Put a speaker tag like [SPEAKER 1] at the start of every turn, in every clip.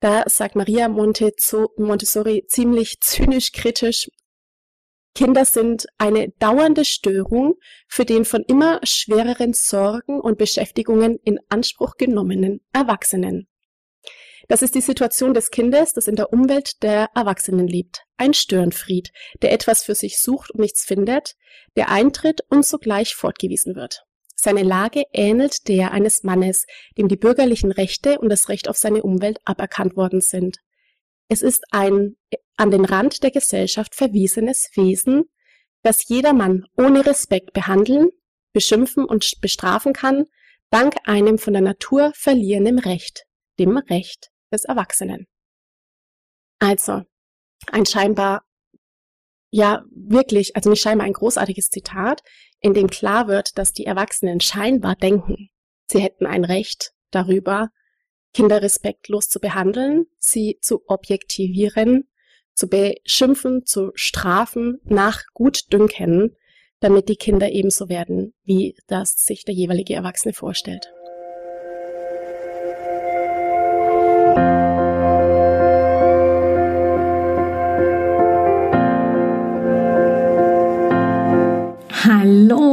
[SPEAKER 1] Da sagt Maria Montessori ziemlich zynisch kritisch, Kinder sind eine dauernde Störung für den von immer schwereren Sorgen und Beschäftigungen in Anspruch genommenen Erwachsenen. Das ist die Situation des Kindes, das in der Umwelt der Erwachsenen lebt. Ein Störenfried, der etwas für sich sucht und nichts findet, der eintritt und sogleich fortgewiesen wird. Seine Lage ähnelt der eines Mannes, dem die bürgerlichen Rechte und das Recht auf seine Umwelt aberkannt worden sind. Es ist ein an den Rand der Gesellschaft verwiesenes Wesen, das jedermann ohne Respekt behandeln, beschimpfen und bestrafen kann, dank einem von der Natur verlierenden Recht, dem Recht des Erwachsenen. Also, ein scheinbar, ja, wirklich, also nicht scheinbar ein großartiges Zitat, in dem klar wird, dass die Erwachsenen scheinbar denken, sie hätten ein Recht darüber, Kinder respektlos zu behandeln, sie zu objektivieren, zu beschimpfen, zu strafen nach Gutdünken, damit die Kinder ebenso werden, wie das sich der jeweilige Erwachsene vorstellt.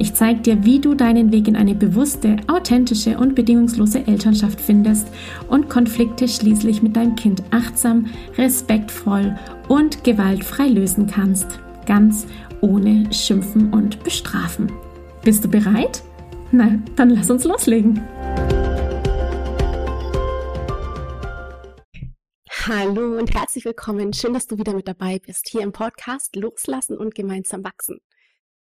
[SPEAKER 2] Ich zeige dir, wie du deinen Weg in eine bewusste, authentische und bedingungslose Elternschaft findest und Konflikte schließlich mit deinem Kind achtsam, respektvoll und gewaltfrei lösen kannst. Ganz ohne Schimpfen und Bestrafen. Bist du bereit? Na, dann lass uns loslegen.
[SPEAKER 1] Hallo und herzlich willkommen. Schön, dass du wieder mit dabei bist hier im Podcast Loslassen und gemeinsam wachsen.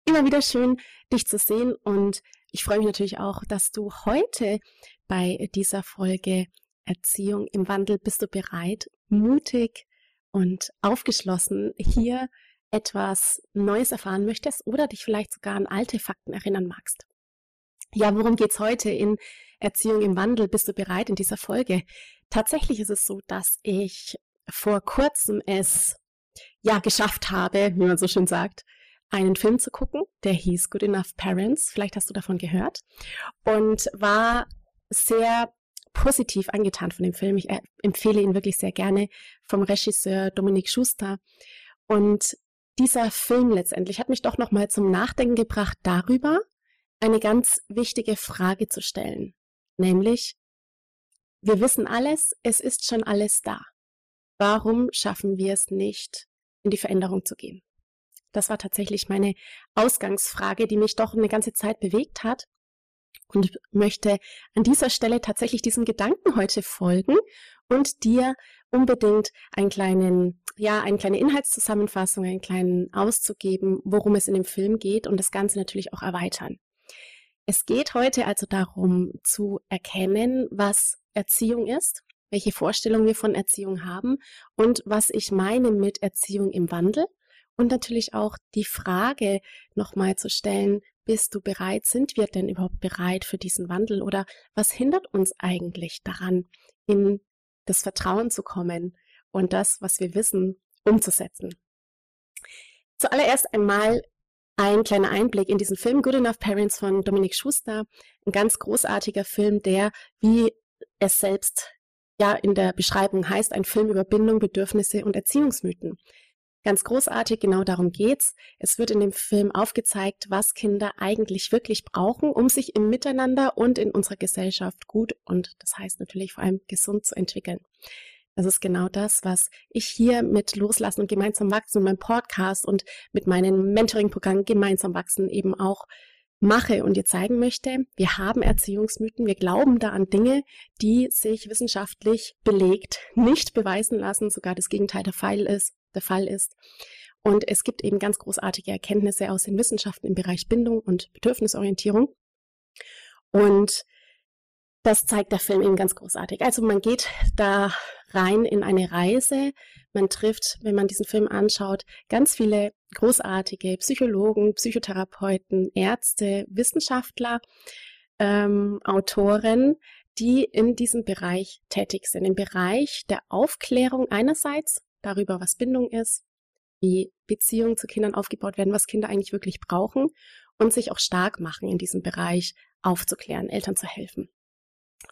[SPEAKER 1] Immer wieder schön, dich zu sehen und ich freue mich natürlich auch, dass du heute bei dieser Folge Erziehung im Wandel bist du bereit, mutig und aufgeschlossen hier etwas Neues erfahren möchtest oder dich vielleicht sogar an alte Fakten erinnern magst. Ja, worum geht's heute in Erziehung im Wandel? Bist du bereit in dieser Folge? Tatsächlich ist es so, dass ich vor kurzem es ja geschafft habe, wie man so schön sagt, einen Film zu gucken, der hieß Good Enough Parents. Vielleicht hast du davon gehört und war sehr positiv angetan von dem Film. Ich äh, empfehle ihn wirklich sehr gerne vom Regisseur Dominik Schuster. Und dieser Film letztendlich hat mich doch noch mal zum Nachdenken gebracht darüber, eine ganz wichtige Frage zu stellen, nämlich, wir wissen alles, es ist schon alles da. Warum schaffen wir es nicht, in die Veränderung zu gehen? Das war tatsächlich meine Ausgangsfrage, die mich doch eine ganze Zeit bewegt hat und möchte an dieser Stelle tatsächlich diesem Gedanken heute folgen und dir unbedingt einen kleinen, ja, eine kleine Inhaltszusammenfassung, einen kleinen auszugeben, worum es in dem Film geht und das Ganze natürlich auch erweitern. Es geht heute also darum zu erkennen, was Erziehung ist, welche Vorstellungen wir von Erziehung haben und was ich meine mit Erziehung im Wandel und natürlich auch die Frage nochmal zu stellen, bist du bereit, sind wir denn überhaupt bereit für diesen Wandel oder was hindert uns eigentlich daran, in das Vertrauen zu kommen und das, was wir wissen, umzusetzen? Zuallererst einmal ein kleiner Einblick in diesen Film Good Enough Parents von Dominik Schuster. Ein ganz großartiger Film, der, wie es selbst ja in der Beschreibung heißt, ein Film über Bindung, Bedürfnisse und Erziehungsmythen. Ganz großartig, genau darum geht's. Es wird in dem Film aufgezeigt, was Kinder eigentlich wirklich brauchen, um sich im Miteinander und in unserer Gesellschaft gut und das heißt natürlich vor allem gesund zu entwickeln. Das ist genau das, was ich hier mit Loslassen und gemeinsam wachsen und meinem Podcast und mit meinem Mentoring-Programm gemeinsam wachsen eben auch mache und dir zeigen möchte. Wir haben Erziehungsmythen, wir glauben da an Dinge, die sich wissenschaftlich belegt nicht beweisen lassen, sogar das Gegenteil der Fall ist, der Fall ist. Und es gibt eben ganz großartige Erkenntnisse aus den Wissenschaften im Bereich Bindung und Bedürfnisorientierung. Und das zeigt der Film eben ganz großartig. Also man geht da rein in eine Reise. Man trifft, wenn man diesen Film anschaut, ganz viele großartige Psychologen, Psychotherapeuten, Ärzte, Wissenschaftler, ähm, Autoren, die in diesem Bereich tätig sind, im Bereich der Aufklärung einerseits darüber, was Bindung ist, wie Beziehungen zu Kindern aufgebaut werden, was Kinder eigentlich wirklich brauchen und sich auch stark machen in diesem Bereich aufzuklären, Eltern zu helfen.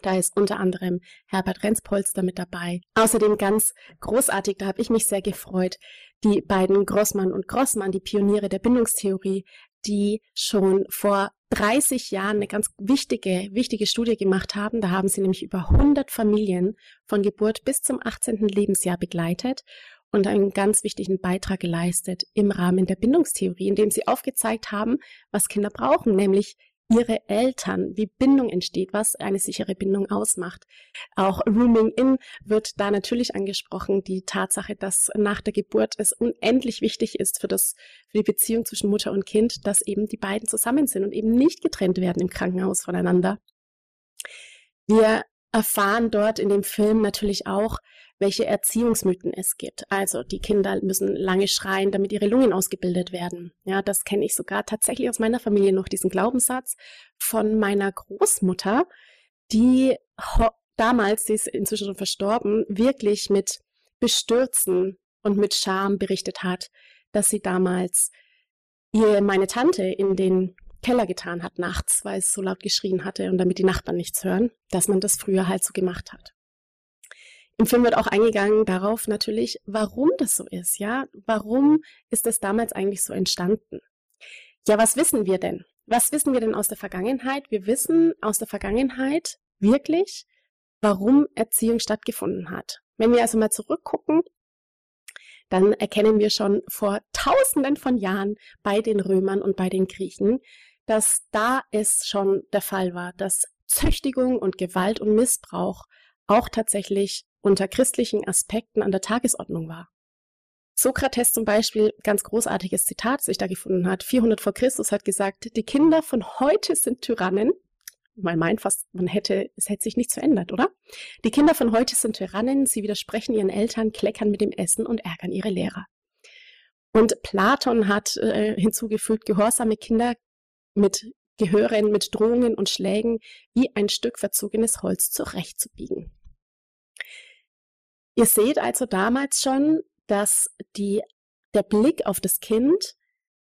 [SPEAKER 1] Da ist unter anderem Herbert Renzpolster mit dabei. Außerdem ganz großartig, da habe ich mich sehr gefreut, die beiden Grossmann und Grossmann, die Pioniere der Bindungstheorie, die schon vor 30 Jahren eine ganz wichtige, wichtige Studie gemacht haben. Da haben sie nämlich über 100 Familien von Geburt bis zum 18. Lebensjahr begleitet und einen ganz wichtigen Beitrag geleistet im Rahmen der Bindungstheorie, indem sie aufgezeigt haben, was Kinder brauchen, nämlich ihre Eltern, wie Bindung entsteht, was eine sichere Bindung ausmacht. Auch Rooming In wird da natürlich angesprochen, die Tatsache, dass nach der Geburt es unendlich wichtig ist für das, für die Beziehung zwischen Mutter und Kind, dass eben die beiden zusammen sind und eben nicht getrennt werden im Krankenhaus voneinander. Wir erfahren dort in dem Film natürlich auch, welche Erziehungsmythen es gibt. Also die Kinder müssen lange schreien, damit ihre Lungen ausgebildet werden. Ja, das kenne ich sogar tatsächlich aus meiner Familie noch, diesen Glaubenssatz von meiner Großmutter, die damals, sie ist inzwischen schon verstorben, wirklich mit Bestürzen und mit Scham berichtet hat, dass sie damals ihr, meine Tante in den Keller getan hat nachts, weil es so laut geschrien hatte und damit die Nachbarn nichts hören, dass man das früher halt so gemacht hat. Im Film wird auch eingegangen darauf natürlich, warum das so ist, ja? Warum ist das damals eigentlich so entstanden? Ja, was wissen wir denn? Was wissen wir denn aus der Vergangenheit? Wir wissen aus der Vergangenheit wirklich, warum Erziehung stattgefunden hat. Wenn wir also mal zurückgucken, dann erkennen wir schon vor tausenden von Jahren bei den Römern und bei den Griechen, dass da es schon der Fall war, dass Züchtigung und Gewalt und Missbrauch auch tatsächlich unter christlichen Aspekten an der Tagesordnung war. Sokrates zum Beispiel, ganz großartiges Zitat, das sich da gefunden hat, 400 vor Christus hat gesagt, die Kinder von heute sind Tyrannen. Man meint fast, man hätte, es hätte sich nichts verändert, oder? Die Kinder von heute sind Tyrannen, sie widersprechen ihren Eltern, kleckern mit dem Essen und ärgern ihre Lehrer. Und Platon hat äh, hinzugefügt, gehorsame Kinder mit gehören mit Drohungen und Schlägen wie ein Stück verzogenes Holz zurechtzubiegen. Ihr seht also damals schon, dass die, der Blick auf das Kind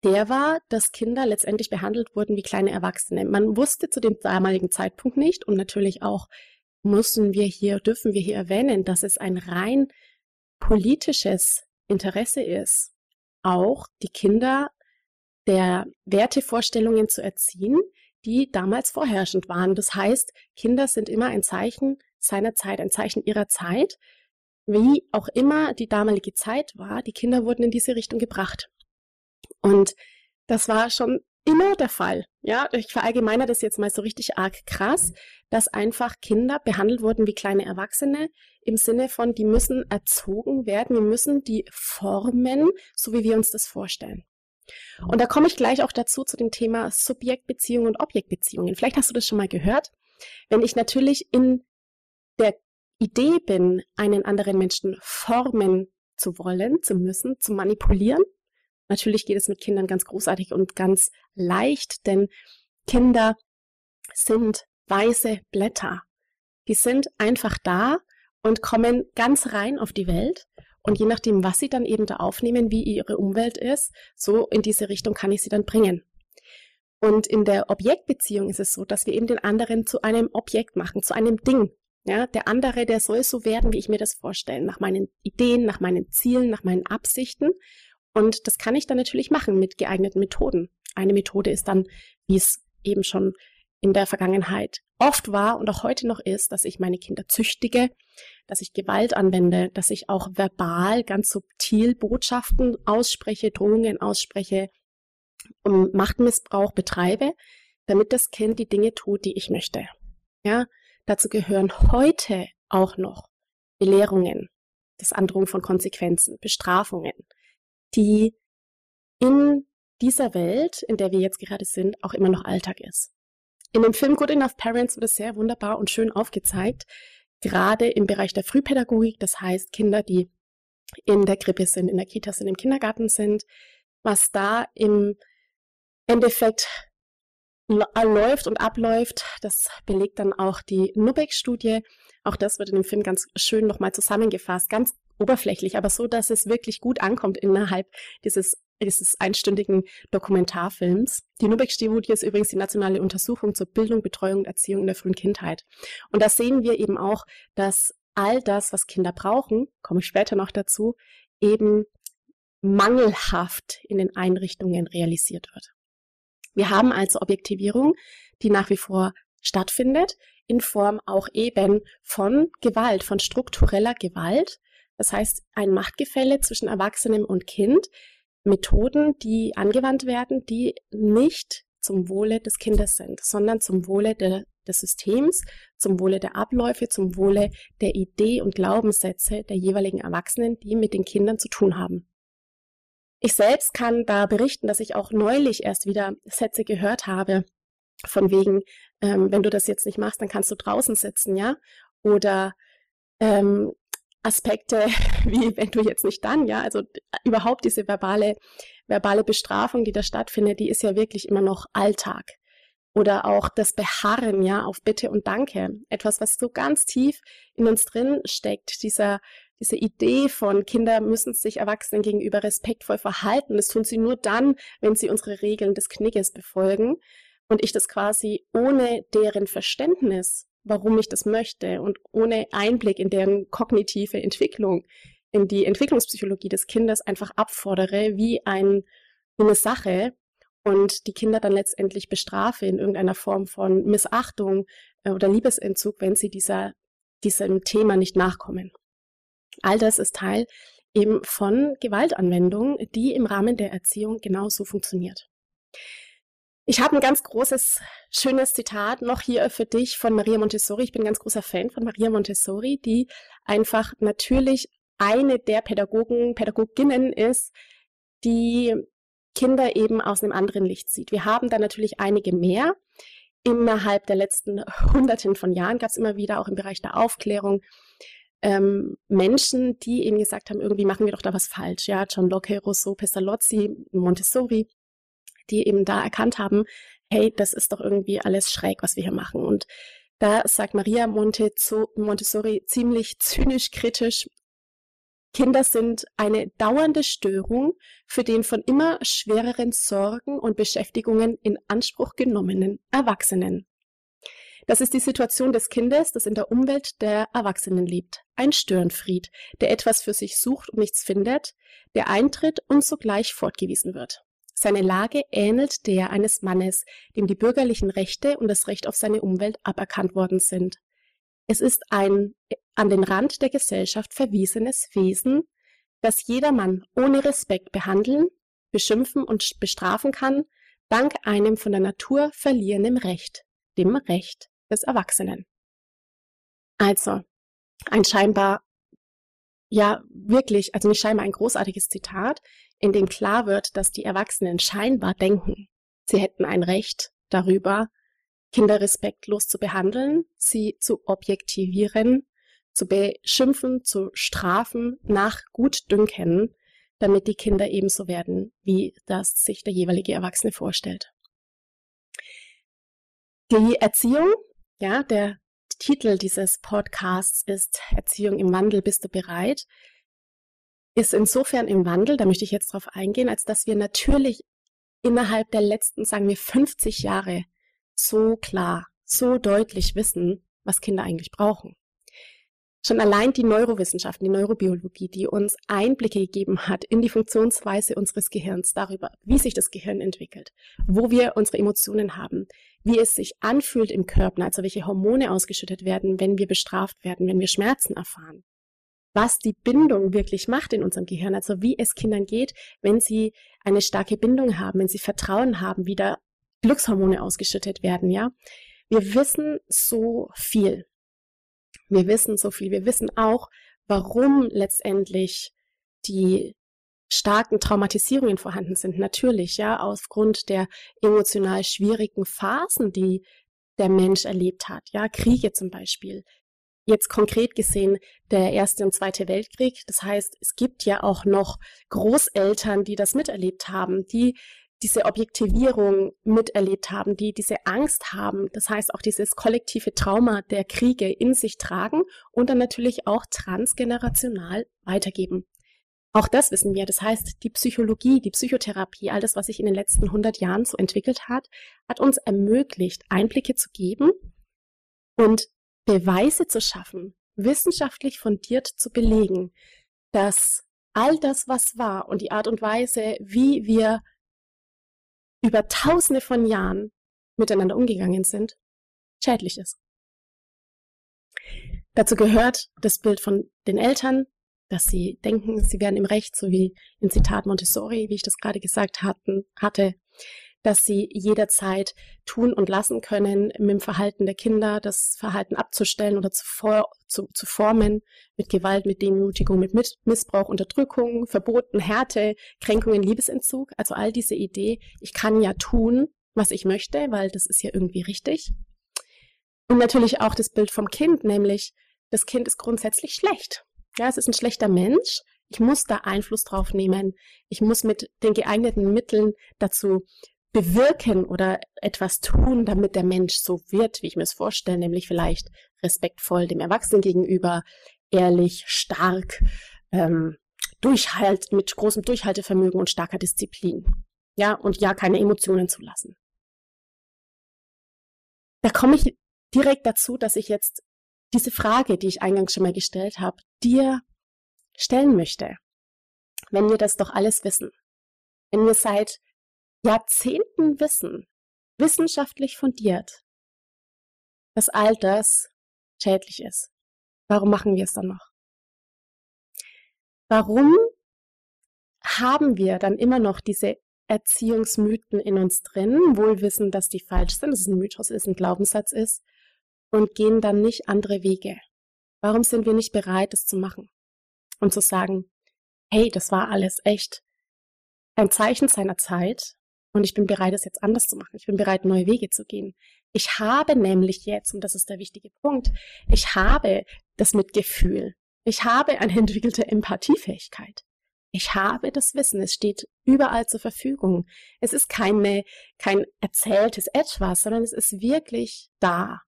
[SPEAKER 1] der war, dass Kinder letztendlich behandelt wurden wie kleine Erwachsene. Man wusste zu dem damaligen Zeitpunkt nicht und natürlich auch müssen wir hier, dürfen wir hier erwähnen, dass es ein rein politisches Interesse ist, auch die Kinder der Wertevorstellungen zu erziehen, die damals vorherrschend waren. Das heißt, Kinder sind immer ein Zeichen seiner Zeit, ein Zeichen ihrer Zeit wie auch immer die damalige Zeit war, die Kinder wurden in diese Richtung gebracht. Und das war schon immer der Fall. Ja, ich verallgemeine das jetzt mal so richtig arg krass, dass einfach Kinder behandelt wurden wie kleine Erwachsene im Sinne von, die müssen erzogen werden, wir müssen die formen, so wie wir uns das vorstellen. Und da komme ich gleich auch dazu zu dem Thema Subjektbeziehungen und Objektbeziehungen. Vielleicht hast du das schon mal gehört. Wenn ich natürlich in der Idee bin, einen anderen Menschen formen zu wollen, zu müssen, zu manipulieren. Natürlich geht es mit Kindern ganz großartig und ganz leicht, denn Kinder sind weiße Blätter. Die sind einfach da und kommen ganz rein auf die Welt. Und je nachdem, was sie dann eben da aufnehmen, wie ihre Umwelt ist, so in diese Richtung kann ich sie dann bringen. Und in der Objektbeziehung ist es so, dass wir eben den anderen zu einem Objekt machen, zu einem Ding. Ja, der andere, der soll so werden, wie ich mir das vorstelle, nach meinen Ideen, nach meinen Zielen, nach meinen Absichten. Und das kann ich dann natürlich machen mit geeigneten Methoden. Eine Methode ist dann, wie es eben schon in der Vergangenheit oft war und auch heute noch ist, dass ich meine Kinder züchtige, dass ich Gewalt anwende, dass ich auch verbal ganz subtil Botschaften ausspreche, Drohungen ausspreche und Machtmissbrauch betreibe, damit das Kind die Dinge tut, die ich möchte. Ja, Dazu gehören heute auch noch Belehrungen, das Androhung von Konsequenzen, Bestrafungen, die in dieser Welt, in der wir jetzt gerade sind, auch immer noch Alltag ist. In dem Film Good Enough Parents wird es sehr wunderbar und schön aufgezeigt, gerade im Bereich der Frühpädagogik, das heißt Kinder, die in der Krippe sind, in der Kita sind, im Kindergarten sind, was da im Endeffekt läuft und abläuft. Das belegt dann auch die Nubeck-Studie. Auch das wird in dem Film ganz schön nochmal zusammengefasst, ganz oberflächlich, aber so, dass es wirklich gut ankommt innerhalb dieses, dieses einstündigen Dokumentarfilms. Die Nubeck-Studie ist übrigens die nationale Untersuchung zur Bildung, Betreuung und Erziehung in der frühen Kindheit. Und da sehen wir eben auch, dass all das, was Kinder brauchen, komme ich später noch dazu, eben mangelhaft in den Einrichtungen realisiert wird. Wir haben also Objektivierung, die nach wie vor stattfindet, in Form auch eben von Gewalt, von struktureller Gewalt. Das heißt, ein Machtgefälle zwischen Erwachsenem und Kind, Methoden, die angewandt werden, die nicht zum Wohle des Kindes sind, sondern zum Wohle de, des Systems, zum Wohle der Abläufe, zum Wohle der Idee und Glaubenssätze der jeweiligen Erwachsenen, die mit den Kindern zu tun haben. Ich selbst kann da berichten, dass ich auch neulich erst wieder Sätze gehört habe, von wegen, ähm, wenn du das jetzt nicht machst, dann kannst du draußen sitzen, ja? Oder ähm, Aspekte wie, wenn du jetzt nicht dann, ja? Also überhaupt diese verbale, verbale Bestrafung, die da stattfindet, die ist ja wirklich immer noch Alltag. Oder auch das Beharren, ja, auf Bitte und Danke. Etwas, was so ganz tief in uns drin steckt. Dieser, diese Idee von Kinder müssen sich Erwachsenen gegenüber respektvoll verhalten. Das tun sie nur dann, wenn sie unsere Regeln des Knickes befolgen. Und ich das quasi ohne deren Verständnis, warum ich das möchte und ohne Einblick in deren kognitive Entwicklung, in die Entwicklungspsychologie des Kindes einfach abfordere, wie ein, wie eine Sache, und die Kinder dann letztendlich bestrafe in irgendeiner Form von Missachtung äh, oder Liebesentzug, wenn sie dieser, diesem Thema nicht nachkommen. All das ist Teil eben von Gewaltanwendung, die im Rahmen der Erziehung genauso funktioniert. Ich habe ein ganz großes, schönes Zitat noch hier für dich von Maria Montessori. Ich bin ganz großer Fan von Maria Montessori, die einfach natürlich eine der Pädagogen, Pädagoginnen ist, die Kinder eben aus einem anderen Licht sieht. Wir haben da natürlich einige mehr. Innerhalb der letzten Hunderten von Jahren gab es immer wieder auch im Bereich der Aufklärung ähm, Menschen, die eben gesagt haben, irgendwie machen wir doch da was falsch. Ja, John Locke, Rousseau, Pestalozzi, Montessori, die eben da erkannt haben, hey, das ist doch irgendwie alles schräg, was wir hier machen. Und da sagt Maria Montessori ziemlich zynisch kritisch, Kinder sind eine dauernde Störung für den von immer schwereren Sorgen und Beschäftigungen in Anspruch genommenen Erwachsenen. Das ist die Situation des Kindes, das in der Umwelt der Erwachsenen lebt. Ein Störenfried, der etwas für sich sucht und nichts findet, der eintritt und sogleich fortgewiesen wird. Seine Lage ähnelt der eines Mannes, dem die bürgerlichen Rechte und das Recht auf seine Umwelt aberkannt worden sind. Es ist ein an den Rand der Gesellschaft verwiesenes Wesen, das jedermann ohne Respekt behandeln, beschimpfen und bestrafen kann, dank einem von der Natur verlierenden Recht, dem Recht des Erwachsenen. Also, ein scheinbar, ja, wirklich, also nicht scheinbar ein großartiges Zitat, in dem klar wird, dass die Erwachsenen scheinbar denken, sie hätten ein Recht darüber, Kinder respektlos zu behandeln, sie zu objektivieren, zu beschimpfen, zu strafen, nach Gutdünken, damit die Kinder ebenso werden, wie das sich der jeweilige Erwachsene vorstellt. Die Erziehung, ja, der Titel dieses Podcasts ist Erziehung im Wandel, bist du bereit? Ist insofern im Wandel, da möchte ich jetzt drauf eingehen, als dass wir natürlich innerhalb der letzten, sagen wir, 50 Jahre so klar, so deutlich wissen, was Kinder eigentlich brauchen. Schon allein die Neurowissenschaften, die Neurobiologie, die uns Einblicke gegeben hat in die Funktionsweise unseres Gehirns, darüber, wie sich das Gehirn entwickelt, wo wir unsere Emotionen haben, wie es sich anfühlt im Körper, also welche Hormone ausgeschüttet werden, wenn wir bestraft werden, wenn wir Schmerzen erfahren, was die Bindung wirklich macht in unserem Gehirn, also wie es Kindern geht, wenn sie eine starke Bindung haben, wenn sie Vertrauen haben, wie da Glückshormone ausgeschüttet werden, ja. Wir wissen so viel. Wir wissen so viel. Wir wissen auch, warum letztendlich die starken Traumatisierungen vorhanden sind. Natürlich, ja, aufgrund der emotional schwierigen Phasen, die der Mensch erlebt hat. Ja, Kriege zum Beispiel, jetzt konkret gesehen der Erste und Zweite Weltkrieg. Das heißt, es gibt ja auch noch Großeltern, die das miterlebt haben, die diese Objektivierung miterlebt haben, die diese Angst haben, das heißt auch dieses kollektive Trauma der Kriege in sich tragen und dann natürlich auch transgenerational weitergeben. Auch das wissen wir. Das heißt, die Psychologie, die Psychotherapie, all das, was sich in den letzten 100 Jahren so entwickelt hat, hat uns ermöglicht, Einblicke zu geben und Beweise zu schaffen, wissenschaftlich fundiert zu belegen, dass all das, was war und die Art und Weise, wie wir über tausende von Jahren miteinander umgegangen sind, schädlich ist. Dazu gehört das Bild von den Eltern, dass sie denken, sie wären im Recht, so wie in Zitat Montessori, wie ich das gerade gesagt hatten, hatte, dass sie jederzeit tun und lassen können, mit dem Verhalten der Kinder das Verhalten abzustellen oder zu, for zu, zu formen, mit Gewalt, mit Demütigung, mit Missbrauch, Unterdrückung, Verboten, Härte, Kränkungen, Liebesentzug. Also all diese Idee, ich kann ja tun, was ich möchte, weil das ist ja irgendwie richtig. Und natürlich auch das Bild vom Kind, nämlich das Kind ist grundsätzlich schlecht. Ja, es ist ein schlechter Mensch. Ich muss da Einfluss drauf nehmen. Ich muss mit den geeigneten Mitteln dazu bewirken oder etwas tun, damit der Mensch so wird, wie ich mir es vorstelle, nämlich vielleicht respektvoll dem Erwachsenen gegenüber, ehrlich, stark, ähm, Durchhalt, mit großem Durchhaltevermögen und starker Disziplin. Ja, und ja, keine Emotionen zulassen. Da komme ich direkt dazu, dass ich jetzt diese Frage, die ich eingangs schon mal gestellt habe, dir stellen möchte. Wenn wir das doch alles wissen. Wenn wir seit Jahrzehnten wissen, wissenschaftlich fundiert, dass all das schädlich ist. Warum machen wir es dann noch? Warum haben wir dann immer noch diese Erziehungsmythen in uns drin, wohl wissen, dass die falsch sind, dass es ein Mythos ist, ein Glaubenssatz ist, und gehen dann nicht andere Wege? Warum sind wir nicht bereit, das zu machen? Und zu sagen, hey, das war alles echt ein Zeichen seiner Zeit, und ich bin bereit, es jetzt anders zu machen. Ich bin bereit, neue Wege zu gehen. Ich habe nämlich jetzt, und das ist der wichtige Punkt, ich habe das Mitgefühl. Ich habe eine entwickelte Empathiefähigkeit. Ich habe das Wissen. Es steht überall zur Verfügung. Es ist keine, kein erzähltes Etwas, sondern es ist wirklich da.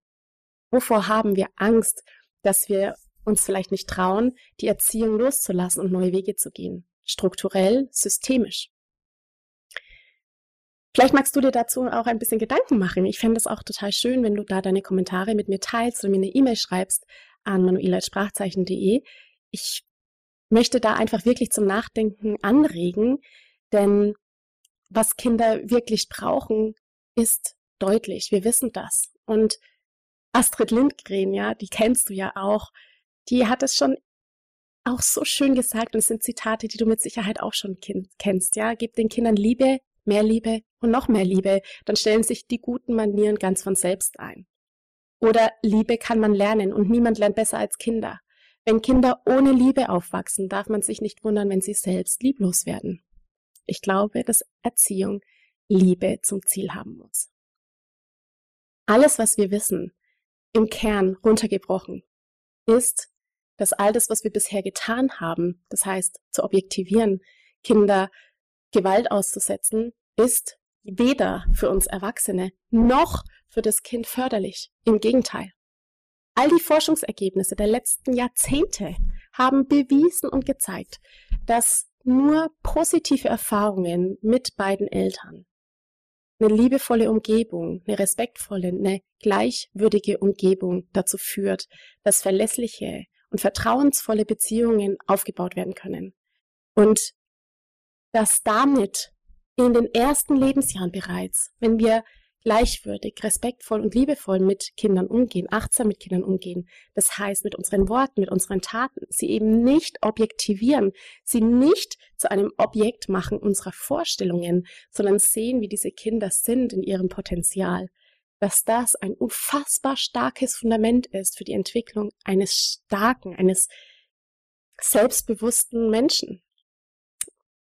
[SPEAKER 1] Wovor haben wir Angst, dass wir uns vielleicht nicht trauen, die Erziehung loszulassen und neue Wege zu gehen? Strukturell, systemisch. Vielleicht magst du dir dazu auch ein bisschen Gedanken machen. Ich fände es auch total schön, wenn du da deine Kommentare mit mir teilst oder mir eine E-Mail schreibst an manuela.sprachzeichen.de. Ich möchte da einfach wirklich zum Nachdenken anregen, denn was Kinder wirklich brauchen, ist deutlich. Wir wissen das. Und Astrid Lindgren, ja, die kennst du ja auch, die hat es schon auch so schön gesagt und es sind Zitate, die du mit Sicherheit auch schon kennst, ja. Gib den Kindern Liebe, mehr Liebe und noch mehr Liebe, dann stellen sich die guten Manieren ganz von selbst ein. Oder Liebe kann man lernen und niemand lernt besser als Kinder. Wenn Kinder ohne Liebe aufwachsen, darf man sich nicht wundern, wenn sie selbst lieblos werden. Ich glaube, dass Erziehung Liebe zum Ziel haben muss. Alles, was wir wissen, im Kern runtergebrochen, ist, dass all das, was wir bisher getan haben, das heißt zu objektivieren, Kinder Gewalt auszusetzen, ist weder für uns Erwachsene noch für das Kind förderlich. Im Gegenteil. All die Forschungsergebnisse der letzten Jahrzehnte haben bewiesen und gezeigt, dass nur positive Erfahrungen mit beiden Eltern, eine liebevolle Umgebung, eine respektvolle, eine gleichwürdige Umgebung dazu führt, dass verlässliche und vertrauensvolle Beziehungen aufgebaut werden können. Und dass damit in den ersten Lebensjahren bereits, wenn wir gleichwürdig, respektvoll und liebevoll mit Kindern umgehen, achtsam mit Kindern umgehen, das heißt mit unseren Worten, mit unseren Taten, sie eben nicht objektivieren, sie nicht zu einem Objekt machen unserer Vorstellungen, sondern sehen, wie diese Kinder sind in ihrem Potenzial, dass das ein unfassbar starkes Fundament ist für die Entwicklung eines starken, eines selbstbewussten Menschen.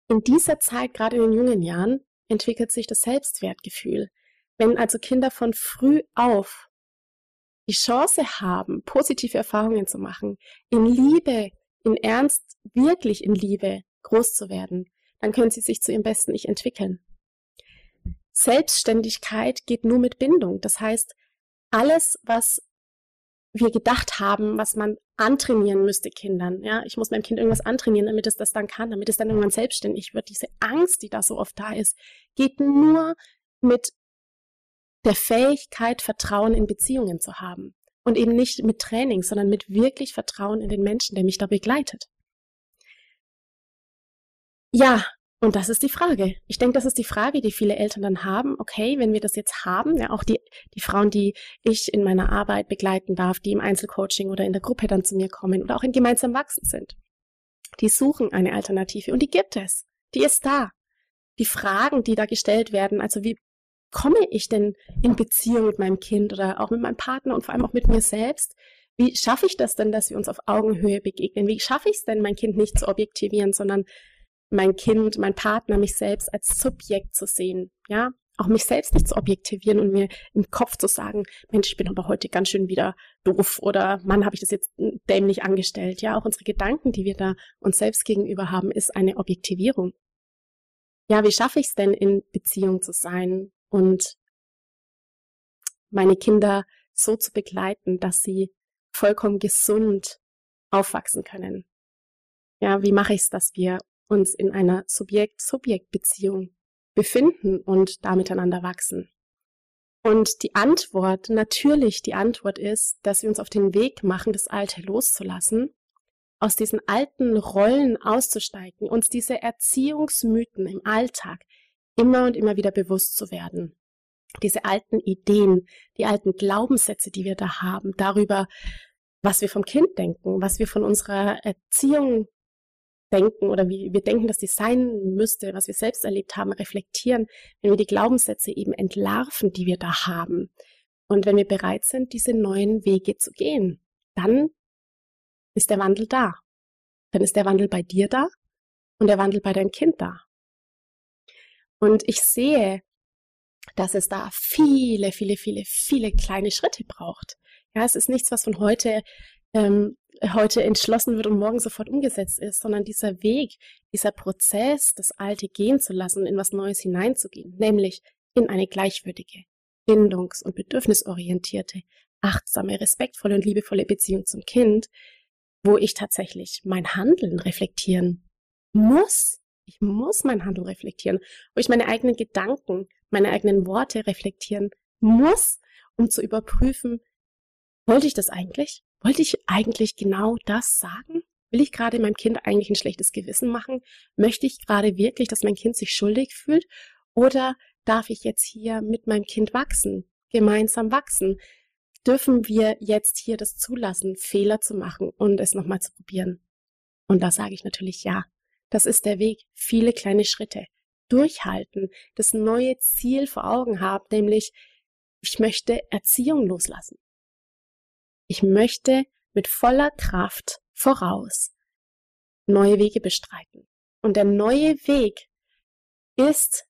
[SPEAKER 1] In dieser Zeit, gerade in den jungen Jahren, entwickelt sich das Selbstwertgefühl. Wenn also Kinder von früh auf die Chance haben, positive Erfahrungen zu machen, in Liebe, in Ernst, wirklich in Liebe groß zu werden, dann können sie sich zu ihrem besten Ich entwickeln. Selbstständigkeit geht nur mit Bindung. Das heißt, alles, was wir gedacht haben, was man antrainieren müsste Kindern. Ja, ich muss meinem Kind irgendwas antrainieren, damit es das dann kann, damit es dann irgendwann selbstständig wird. Diese Angst, die da so oft da ist, geht nur mit der Fähigkeit, Vertrauen in Beziehungen zu haben. Und eben nicht mit Training, sondern mit wirklich Vertrauen in den Menschen, der mich da begleitet. Ja, und das ist die Frage. Ich denke, das ist die Frage, die viele Eltern dann haben. Okay, wenn wir das jetzt haben, ja, auch die, die Frauen, die ich in meiner Arbeit begleiten darf, die im Einzelcoaching oder in der Gruppe dann zu mir kommen oder auch in gemeinsam wachsen sind, die suchen eine Alternative und die gibt es. Die ist da. Die Fragen, die da gestellt werden, also wie komme ich denn in Beziehung mit meinem Kind oder auch mit meinem Partner und vor allem auch mit mir selbst? Wie schaffe ich das denn, dass wir uns auf Augenhöhe begegnen? Wie schaffe ich es denn, mein Kind nicht zu objektivieren, sondern mein Kind, mein Partner, mich selbst als Subjekt zu sehen, ja, auch mich selbst nicht zu objektivieren und mir im Kopf zu sagen, Mensch, ich bin aber heute ganz schön wieder doof oder Mann, habe ich das jetzt dämlich angestellt. Ja, auch unsere Gedanken, die wir da uns selbst gegenüber haben, ist eine Objektivierung. Ja, wie schaffe ich es denn, in Beziehung zu sein und meine Kinder so zu begleiten, dass sie vollkommen gesund aufwachsen können? Ja, wie mache ich es, dass wir uns in einer Subjekt-Subjekt-Beziehung befinden und da miteinander wachsen. Und die Antwort, natürlich die Antwort ist, dass wir uns auf den Weg machen, das Alte loszulassen, aus diesen alten Rollen auszusteigen, uns diese Erziehungsmythen im Alltag immer und immer wieder bewusst zu werden. Diese alten Ideen, die alten Glaubenssätze, die wir da haben, darüber, was wir vom Kind denken, was wir von unserer Erziehung denken oder wie wir denken, dass die sein müsste, was wir selbst erlebt haben, reflektieren, wenn wir die Glaubenssätze eben entlarven, die wir da haben. Und wenn wir bereit sind, diese neuen Wege zu gehen, dann ist der Wandel da. Dann ist der Wandel bei dir da und der Wandel bei deinem Kind da. Und ich sehe, dass es da viele, viele, viele, viele kleine Schritte braucht. Ja, es ist nichts, was von heute ähm, heute entschlossen wird und morgen sofort umgesetzt ist, sondern dieser Weg, dieser Prozess, das Alte gehen zu lassen, in was Neues hineinzugehen, nämlich in eine gleichwürdige, bindungs- und bedürfnisorientierte, achtsame, respektvolle und liebevolle Beziehung zum Kind, wo ich tatsächlich mein Handeln reflektieren muss. Ich muss mein Handeln reflektieren, wo ich meine eigenen Gedanken, meine eigenen Worte reflektieren muss, um zu überprüfen, wollte ich das eigentlich? Wollte ich eigentlich genau das sagen? Will ich gerade meinem Kind eigentlich ein schlechtes Gewissen machen? Möchte ich gerade wirklich, dass mein Kind sich schuldig fühlt? Oder darf ich jetzt hier mit meinem Kind wachsen, gemeinsam wachsen? Dürfen wir jetzt hier das zulassen, Fehler zu machen und es nochmal zu probieren? Und da sage ich natürlich ja. Das ist der Weg. Viele kleine Schritte. Durchhalten. Das neue Ziel vor Augen haben, nämlich ich möchte Erziehung loslassen. Ich möchte mit voller Kraft voraus neue Wege bestreiten. Und der neue Weg ist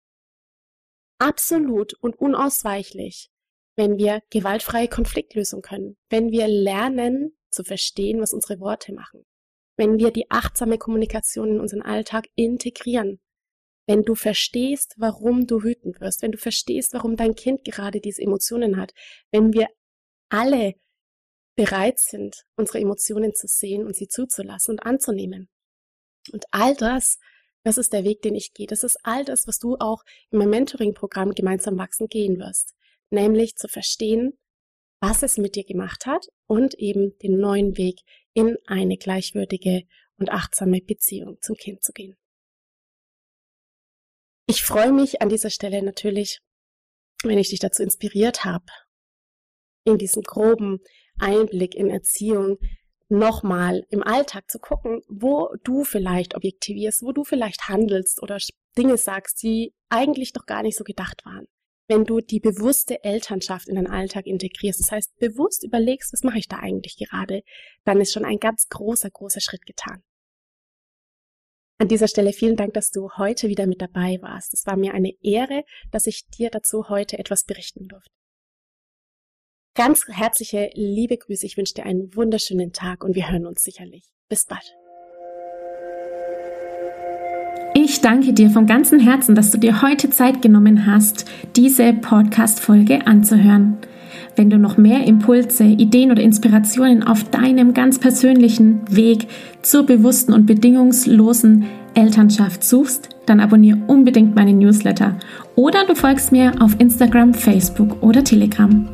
[SPEAKER 1] absolut und unausweichlich, wenn wir gewaltfreie Konfliktlösung können, wenn wir lernen zu verstehen, was unsere Worte machen, wenn wir die achtsame Kommunikation in unseren Alltag integrieren, wenn du verstehst, warum du wütend wirst, wenn du verstehst, warum dein Kind gerade diese Emotionen hat, wenn wir alle bereit sind, unsere Emotionen zu sehen und sie zuzulassen und anzunehmen. Und all das, das ist der Weg, den ich gehe. Das ist all das, was du auch in meinem Mentoring-Programm gemeinsam wachsen gehen wirst. Nämlich zu verstehen, was es mit dir gemacht hat und eben den neuen Weg in eine gleichwürdige und achtsame Beziehung zum Kind zu gehen. Ich freue mich an dieser Stelle natürlich, wenn ich dich dazu inspiriert habe, in diesem groben Einblick in Erziehung nochmal im Alltag zu gucken, wo du vielleicht objektivierst, wo du vielleicht handelst oder Dinge sagst, die eigentlich doch gar nicht so gedacht waren. Wenn du die bewusste Elternschaft in deinen Alltag integrierst, das heißt bewusst überlegst, was mache ich da eigentlich gerade, dann ist schon ein ganz großer, großer Schritt getan. An dieser Stelle vielen Dank, dass du heute wieder mit dabei warst. Es war mir eine Ehre, dass ich dir dazu heute etwas berichten durfte. Ganz herzliche liebe Grüße. Ich wünsche dir einen wunderschönen Tag und wir hören uns sicherlich. Bis bald.
[SPEAKER 2] Ich danke dir von ganzem Herzen, dass du dir heute Zeit genommen hast, diese Podcast-Folge anzuhören. Wenn du noch mehr Impulse, Ideen oder Inspirationen auf deinem ganz persönlichen Weg zur bewussten und bedingungslosen Elternschaft suchst, dann abonniere unbedingt meine Newsletter oder du folgst mir auf Instagram, Facebook oder Telegram.